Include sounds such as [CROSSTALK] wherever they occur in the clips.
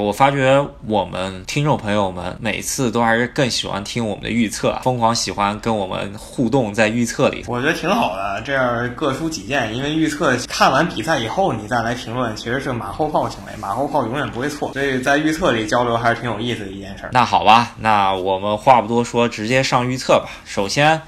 我发觉我们听众朋友们每次都还是更喜欢听我们的预测，疯狂喜欢跟我们互动在预测里。我觉得挺好的，这样各抒己见。因为预测看完比赛以后你再来评论，其实是马后炮行为，马后炮永远不会错。所以在预测里交流还是挺有意思的一件事。那好吧，那我们话不多说，直接上预测吧。首先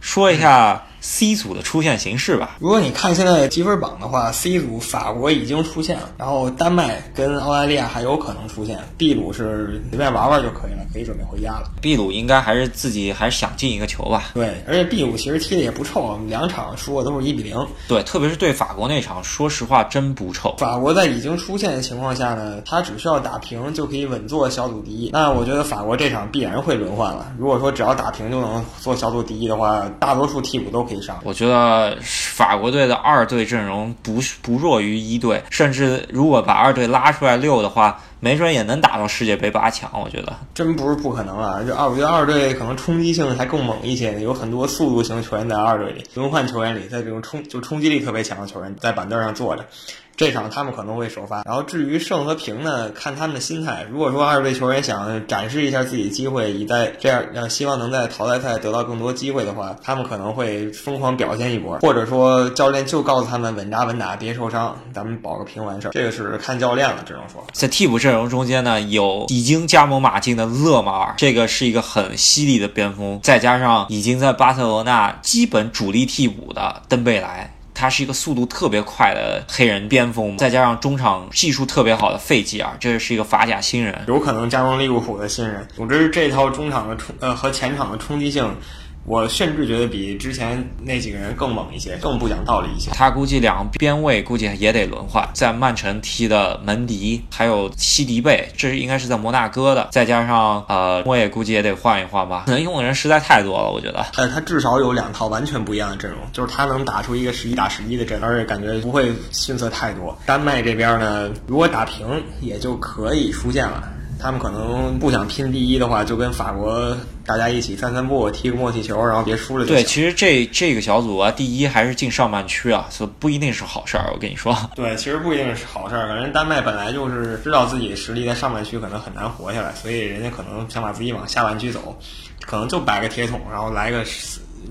说一下。C 组的出现形式吧。如果你看现在积分榜的话，C 组法国已经出现了，然后丹麦跟澳大利亚还有可能出现。秘鲁是随便玩玩就可以了，可以准备回家了。秘鲁应该还是自己还是想进一个球吧？对，而且秘鲁其实踢的也不臭，两场输的都是一比零。对，特别是对法国那场，说实话真不臭。法国在已经出现的情况下呢，他只需要打平就可以稳坐小组第一。那我觉得法国这场必然会轮换了。如果说只要打平就能做小组第一的话，大多数替补都可以我觉得。法国队的二队阵容不不弱于一队，甚至如果把二队拉出来六的话，没准也能打到世界杯八强。我觉得真不是不可能啊！就二，我觉得二队可能冲击性还更猛一些，有很多速度型球员在二队里，轮换球员里，在这种冲就冲击力特别强的球员在板凳上坐着。这场他们可能会首发，然后至于胜和平呢，看他们的心态。如果说二队球员想展示一下自己的机会，以在这样让希望能在淘汰赛得到更多机会的话，他们可能会疯狂表现一波，或者说教练就告诉他们稳扎稳打，别受伤，咱们保个平完事儿。这个是看教练了，只能说。在替补阵阵容中间呢，有已经加盟马竞的勒马尔，这个是一个很犀利的边锋，再加上已经在巴塞罗那基本主力替补的登贝莱。他是一个速度特别快的黑人边锋，再加上中场技术特别好的费吉尔，这是一个法甲新人，有可能加盟利物浦的新人。总之，这套中场的冲呃和前场的冲击性。我甚至觉得比之前那几个人更猛一些，更不讲道理一些。他估计两个边位估计也得轮换，在曼城踢的门迪，还有西迪贝，这应该是在摩纳哥的，再加上呃，我也估计也得换一换吧。能用的人实在太多了，我觉得。呃他至少有两套完全不一样的阵容，就是他能打出一个十一打十一的阵，而且感觉不会逊色太多。丹麦这边呢，如果打平也就可以出现了。他们可能不想拼第一的话，就跟法国大家一起散散步，踢个默契球，然后别输了就行。对，其实这这个小组啊，第一还是进上半区啊，所以不一定是好事儿。我跟你说，[LAUGHS] 对，其实不一定是好事儿。反正丹麦本来就是知道自己的实力在上半区可能很难活下来，所以人家可能想把自己往下半区走，可能就摆个铁桶，然后来个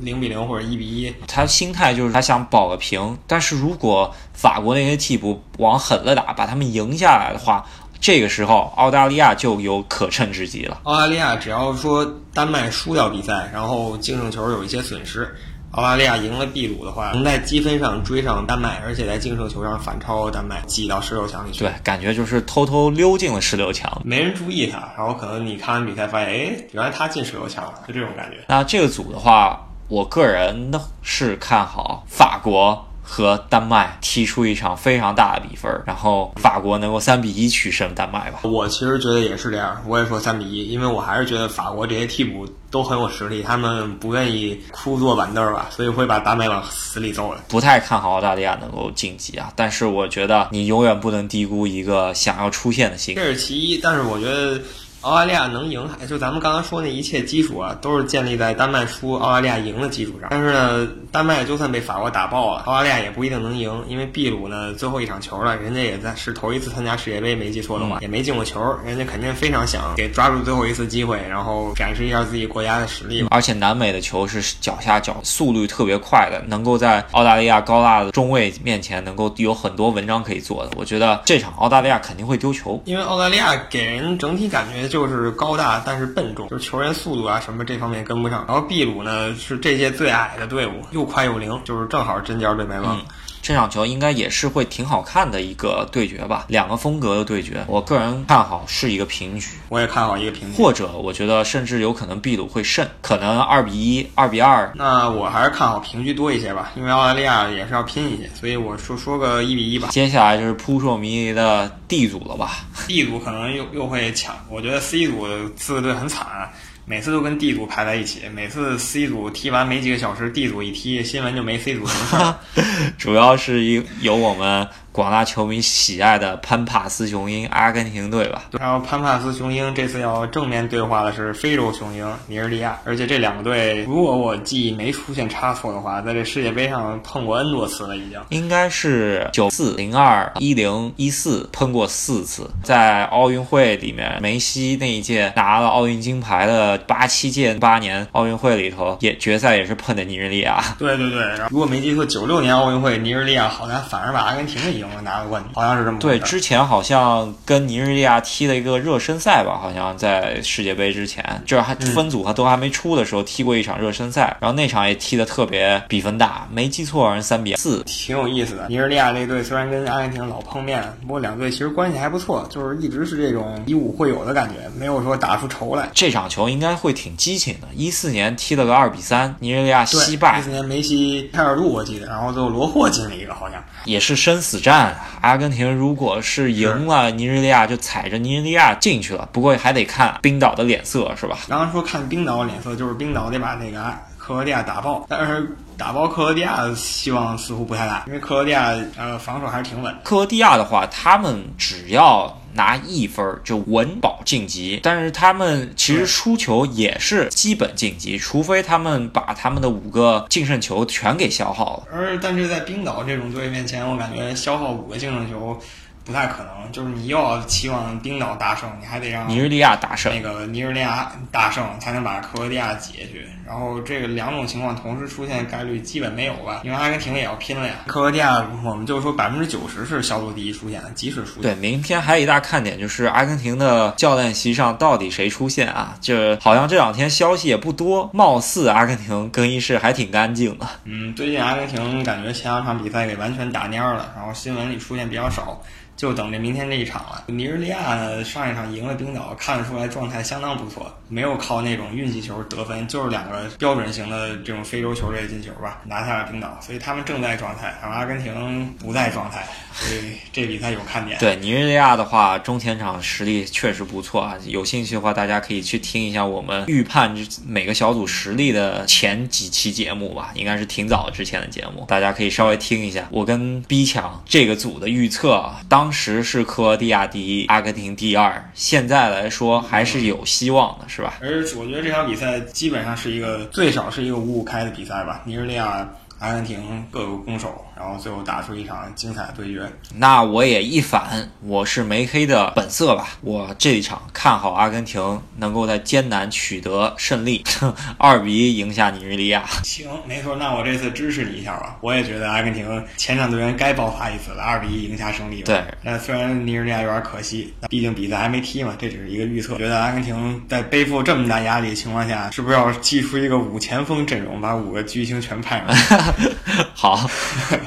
零比零或者一比一。他心态就是他想保个平，但是如果法国那些替补往狠了打，把他们赢下来的话。这个时候，澳大利亚就有可乘之机了。澳大利亚只要说丹麦输掉比赛，然后净胜球有一些损失，澳大利亚赢了秘鲁的话，能在积分上追上丹麦，而且在净胜球上反超丹麦，挤到十六强里去。对，感觉就是偷偷溜进了十六强，没人注意他，然后可能你看完比赛发现，哎，原来他进十六强了，就这种感觉。那这个组的话，我个人呢是看好法国。和丹麦踢出一场非常大的比分，然后法国能够三比一取胜丹麦吧？我其实觉得也是这样，我也说三比一，因为我还是觉得法国这些替补都很有实力，他们不愿意枯坐板凳吧，所以会把丹麦往死里揍的。不太看好澳大利亚能够晋级啊，但是我觉得你永远不能低估一个想要出现的心。这是其一，但是我觉得。澳大利亚能赢，就咱们刚刚说那一切基础啊，都是建立在丹麦输、澳大利亚赢的基础上。但是呢，丹麦就算被法国打爆了，澳大利亚也不一定能赢，因为秘鲁呢最后一场球了，人家也在是头一次参加世界杯，没记错的话，也没进过球，人家肯定非常想给抓住最后一次机会，然后展示一下自己国家的实力。而且南美的球是脚下脚速率特别快的，能够在澳大利亚高大的中卫面前能够有很多文章可以做的。我觉得这场澳大利亚肯定会丢球，因为澳大利亚给人整体感觉。就是高大，但是笨重，就是球员速度啊什么这方面跟不上。然后秘鲁呢是这届最矮的队伍，又快又灵，就是正好针尖对麦芒。这场球应该也是会挺好看的一个对决吧，两个风格的对决，我个人看好是一个平局。我也看好一个平局，或者我觉得甚至有可能秘鲁会胜，可能二比一、二比二。那我还是看好平局多一些吧，因为澳大利亚也是要拼一些，所以我说说个一比一吧。接下来就是扑朔迷离的 D 组了吧？D 组可能又又会抢，我觉得 C 组四个队很惨。每次都跟 D 组排在一起，每次 C 组踢完没几个小时，D 组一踢，新闻就没 C 组什么事儿。[LAUGHS] 主要是一有我们广大球迷喜爱的潘帕斯雄鹰阿根廷队吧。然后潘帕斯雄鹰这次要正面对话的是非洲雄鹰尼日利亚，而且这两个队，如果我记忆没出现差错的话，在这世界杯上碰过 N 多次了，已经。应该是九四、零二、一零、一四碰 [LAUGHS] 过四次，在奥运会里面，梅西那一届拿了奥运金牌的八七届八年奥运会里头，也决赛也是碰的尼日利亚。[LAUGHS] 对对对，然后如果没记错，九六年奥运会尼日利亚好像反而把阿根廷给赢了，拿了冠军，好像是这么对，之前好像跟尼日利亚踢了一个热身赛吧，好像在世界杯之前，就是还分组还都还没出的时候踢过一场热身赛，然后那场也踢的特别比分大，没记错好像三比四。挺有意思的。尼日利亚那队虽然跟阿根廷老碰面，不过两队其实关系还不错，就是一直是这种以武会友的感觉，没有说打出仇来。这场球应该会挺激情的。一四年踢了个二比三，尼日利亚，惜败一四，年梅西开尔杜我记得，然后最后罗霍进了一个，好像。也是生死战。阿根廷如果是赢了尼日利亚，就踩着尼日利亚进去了。不过还得看冰岛的脸色，是吧？刚刚说看冰岛脸色，就是冰岛得把那个啊克罗地亚打爆，但是打爆克罗地亚希望似乎不太大，因为克罗地亚呃防守还是挺稳。克罗地亚的话，他们只要拿一分就稳保晋级，但是他们其实输球也是基本晋级，除非他们把他们的五个净胜球全给消耗了。而但是在冰岛这种队面前，我感觉消耗五个净胜球不太可能，就是你又要期望冰岛大胜，你还得让尼日利亚大胜那，个尼日利亚大胜才能把克罗地亚挤下去。然后这个两种情况同时出现概率基本没有吧？因为阿根廷也要拼了呀。克罗地亚我们就说百分之九十是小组第一出现的，即使出现对，明天还有一大看点就是阿根廷的教练席上到底谁出现啊？这好像这两天消息也不多，貌似阿根廷更衣室还挺干净的。嗯，最近阿根廷感觉前两场比赛给完全打蔫儿了，然后新闻里出现比较少，就等着明天这一场了。尼日利亚，上一场赢了冰岛，看得出来状态相当不错，没有靠那种运气球得分，就是两个标准型的这种非洲球队进球吧，拿下了冰岛，所以他们正在状态，而阿根廷不在状态，所以这比赛有看点。[LAUGHS] 对尼日利亚的话，中前场实力确实不错啊。有兴趣的话，大家可以去听一下我们预判每个小组实力的前几期节目吧，应该是挺早之前的节目，大家可以稍微听一下。我跟 B 强这个组的预测啊，当当时是克罗地亚第一，阿根廷第二，现在来说还是有希望的，是吧？而我觉得这场比赛基本上是一个最少是一个五五开的比赛吧，尼日利亚、阿根廷各有攻守，然后最后打出一场精彩的对决。那我也一反，我是梅黑的本色吧。我这一场看好阿根廷能够在艰难取得胜利，[LAUGHS] 二比一赢下尼日利亚。行，没错，那我这次支持你一下吧。我也觉得阿根廷前场队员该爆发一次了，二比一赢下胜利吧。对，那虽然尼日利亚有点可惜，那毕竟比赛还没踢嘛，这只是一个预测。觉得阿根廷在背负这么大压力的情况下，是不是要祭出一个五前锋阵容，把五个巨星全派上去？[LAUGHS] [LAUGHS] 好，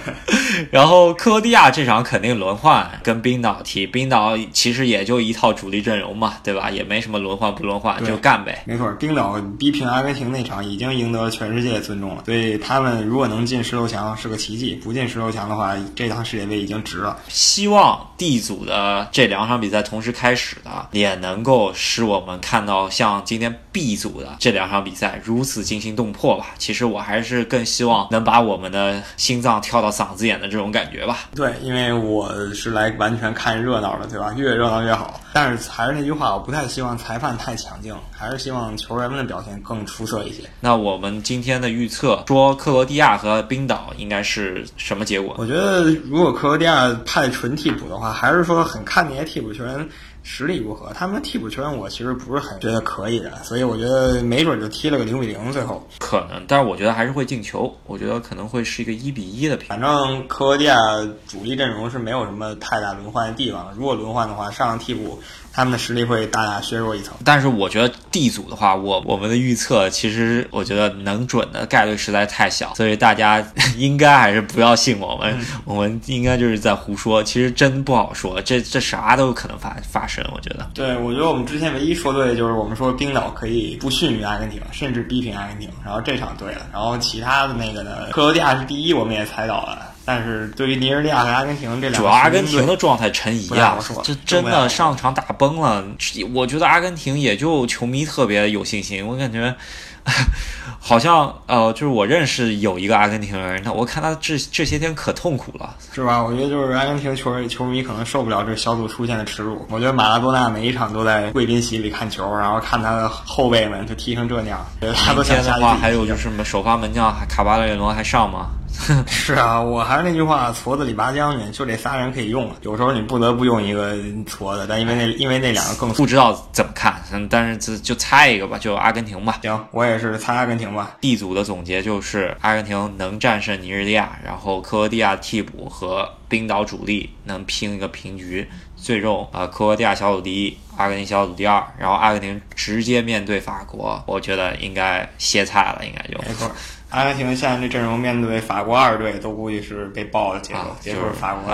[LAUGHS] 然后克罗地亚这场肯定轮换，跟冰岛踢。冰岛其实也就一套主力阵容嘛，对吧？也没什么轮换不轮换，就干呗。没错，冰岛逼平阿根廷那场已经赢得全世界尊重了，所以他们如果能进十六强是个奇迹，不进十六强的话，这趟世界杯已经值了。希望 D 组的这两场比赛同时开始的，也能够使我们看到像今天 B 组的这两场比赛如此惊心动魄吧。其实我还是更希望能把我们的心脏跳到嗓子眼的这种感觉吧。对，因为我是来完全看热闹的，对吧？越热闹越好。但是还是那句话，我不太希望裁判太强劲，还是希望球员们的表现更出色一些。那我们今天的预测说克罗地亚和冰岛应该是什么结果？我觉得如果克罗地亚派纯替补的话，还是说很看那些替补球员实力如何。他们的替补球员我其实不是很觉得可以的，所以我觉得没准就踢了个零比零，最后。可能，但是我觉得还是会进球。我觉得可能会是一个一比一的平。反正克罗地亚主力阵容是没有什么太大轮换的地方。如果轮换的话，上替补他们的实力会大大削弱一层。但是我觉得 D 组的话，我我们的预测其实我觉得能准的概率实在太小，所以大家 [LAUGHS] 应该还是不要信我们，我们应该就是在胡说。其实真不好说，这这啥都有可能发发生。我觉得，对，我觉得我们之前唯一说对的就是我们说冰岛可以不逊于阿根廷，甚至逼平阿根廷，然后这场对了，然后其他的那个呢，克罗地亚是第一，我们也猜到了。但是对于尼日利亚和阿根廷这两个主要阿根廷的状态成疑啊这真的上场打崩了。我觉得阿根廷也就球迷特别有信心，我感觉。[LAUGHS] 好像呃，就是我认识有一个阿根廷人，他我看他这这些天可痛苦了，是吧？我觉得就是阿根廷球球迷可能受不了这小组出现的耻辱。我觉得马拉多纳每一场都在贵宾席里看球，然后看他的后辈们就踢成这样，他的话，还有就是什么首发门将卡巴列罗还上吗？[LAUGHS] 是啊，我还是那句话，矬子里拔将军，就这仨人可以用了。有时候你不得不用一个矬子，但因为那因为那两个更不知道怎么看，嗯，但是就就猜一个吧，就阿根廷吧。行，我也是猜阿根廷吧。D 组的总结就是阿根廷能战胜尼日利亚，然后克罗地亚替补和冰岛主力能拼一个平局，最终呃克罗地亚小组第一，阿根廷小组第二，然后阿根廷直接面对法国，我觉得应该歇菜了，应该就没错，阿根廷现在这阵容面对法国二队，都估计是被爆了节奏，就是法国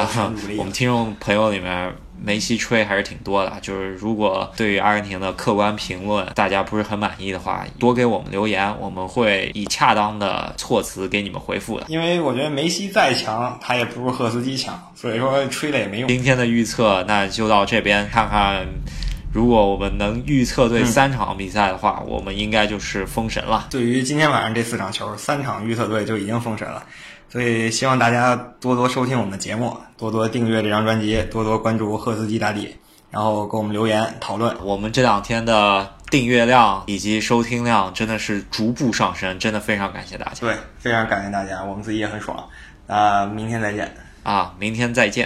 我。们听众朋友里面梅西吹还是挺多的，就是如果对于阿根廷的客观评论大家不是很满意的话，多给我们留言，我们会以恰当的措辞给你们回复的。因为我觉得梅西再强，他也不如赫斯基强，所以说吹了也没用。今天的预测那就到这边，看看如果我们能预测对三场比赛的话，我们应该就是封神了。对于今天晚上这四场球，三场预测队就已经封神了，所以希望大家多多收听我们的节目，多多订阅这张专辑，多多关注赫斯基大帝，然后给我们留言讨论。我们这两天的订阅量以及收听量真的是逐步上升，真的非常感谢大家对，非常感谢大家，我们自己也很爽。那明天再见。啊！明天再见。